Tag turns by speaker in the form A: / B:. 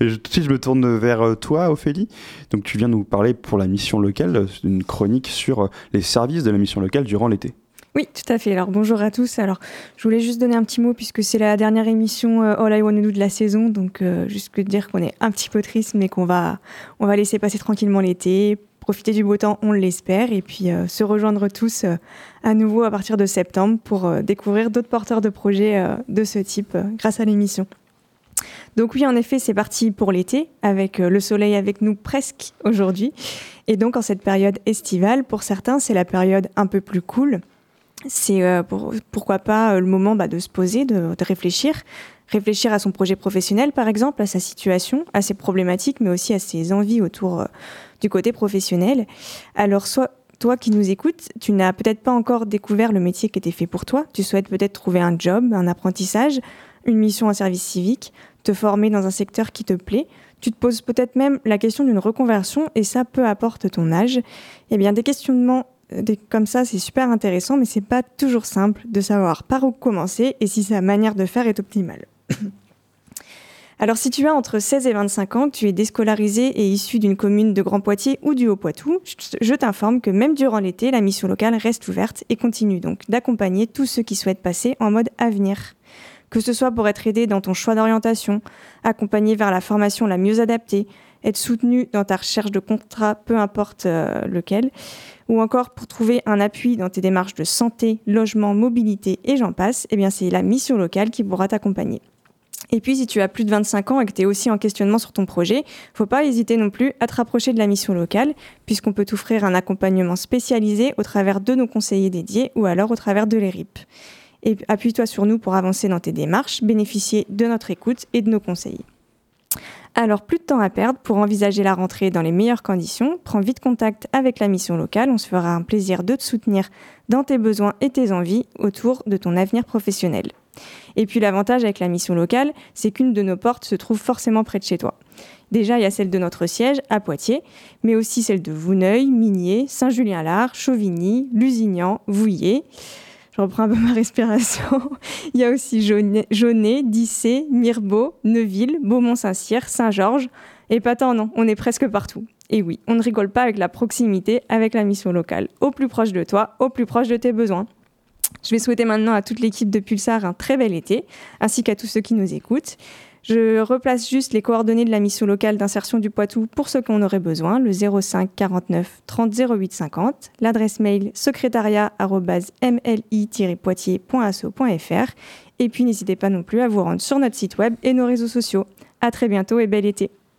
A: Et si je me tourne vers toi, Ophélie, donc tu viens nous parler pour la mission locale, une chronique sur les services de la mission locale durant l'été.
B: Oui, tout à fait. Alors bonjour à tous. Alors je voulais juste donner un petit mot puisque c'est la dernière émission euh, All I Want to Do de la saison, donc euh, juste dire qu'on est un petit peu triste, mais qu'on va, on va laisser passer tranquillement l'été, profiter du beau temps, on l'espère, et puis euh, se rejoindre tous à nouveau à partir de septembre pour découvrir d'autres porteurs de projets de ce type grâce à l'émission. Donc oui, en effet, c'est parti pour l'été, avec le soleil avec nous presque aujourd'hui. Et donc en cette période estivale, pour certains, c'est la période un peu plus cool c'est euh, pourquoi pas euh, le moment bah, de se poser, de, réfléchir, réfléchir à son projet professionnel par exemple, à sa situation, à ses problématiques, mais aussi à ses envies autour euh, du côté professionnel. Alors soit toi qui nous écoutes, tu n'as peut-être pas encore découvert le métier qui était fait pour toi, tu souhaites peut-être trouver un job, un apprentissage, une mission en service civique, te former dans un secteur qui te plaît, tu te poses peut-être même la question d'une reconversion et ça peu importe ton âge. Eh bien des questionnements comme ça, c'est super intéressant, mais c'est pas toujours simple de savoir par où commencer et si sa manière de faire est optimale. Alors, si tu as entre 16 et 25 ans, tu es déscolarisé et issu d'une commune de Grand Poitiers ou du Haut-Poitou, je t'informe que même durant l'été, la mission locale reste ouverte et continue donc d'accompagner tous ceux qui souhaitent passer en mode avenir. Que ce soit pour être aidé dans ton choix d'orientation, accompagné vers la formation la mieux adaptée, être soutenu dans ta recherche de contrat, peu importe euh, lequel, ou encore pour trouver un appui dans tes démarches de santé, logement, mobilité et j'en passe, eh bien c'est la mission locale qui pourra t'accompagner. Et puis, si tu as plus de 25 ans et que tu es aussi en questionnement sur ton projet, faut pas hésiter non plus à te rapprocher de la mission locale, puisqu'on peut t'offrir un accompagnement spécialisé au travers de nos conseillers dédiés ou alors au travers de l'ERIP. Et appuie-toi sur nous pour avancer dans tes démarches, bénéficier de notre écoute et de nos conseils. Alors, plus de temps à perdre pour envisager la rentrée dans les meilleures conditions. Prends vite contact avec la mission locale. On se fera un plaisir de te soutenir dans tes besoins et tes envies autour de ton avenir professionnel. Et puis l'avantage avec la mission locale, c'est qu'une de nos portes se trouve forcément près de chez toi. Déjà, il y a celle de notre siège à Poitiers, mais aussi celle de Vouneuil, Minier, Saint-Julien-Lard, Chauvigny, Lusignan, Vouillé je reprends un peu ma respiration. Il y a aussi Jaunet, Dissé, Mirbeau, Neuville, Beaumont-Saint-Cyr, Saint-Georges. Et pas tant, non, on est presque partout. Et oui, on ne rigole pas avec la proximité, avec la mission locale, au plus proche de toi, au plus proche de tes besoins. Je vais souhaiter maintenant à toute l'équipe de Pulsar un très bel été, ainsi qu'à tous ceux qui nous écoutent. Je replace juste les coordonnées de la mission locale d'insertion du Poitou pour ceux qu'on aurait besoin, le 05 49 30 08 50, l'adresse mail secrétariat-mli-poitiers.asso.fr et puis n'hésitez pas non plus à vous rendre sur notre site web et nos réseaux sociaux. À très bientôt et bel été.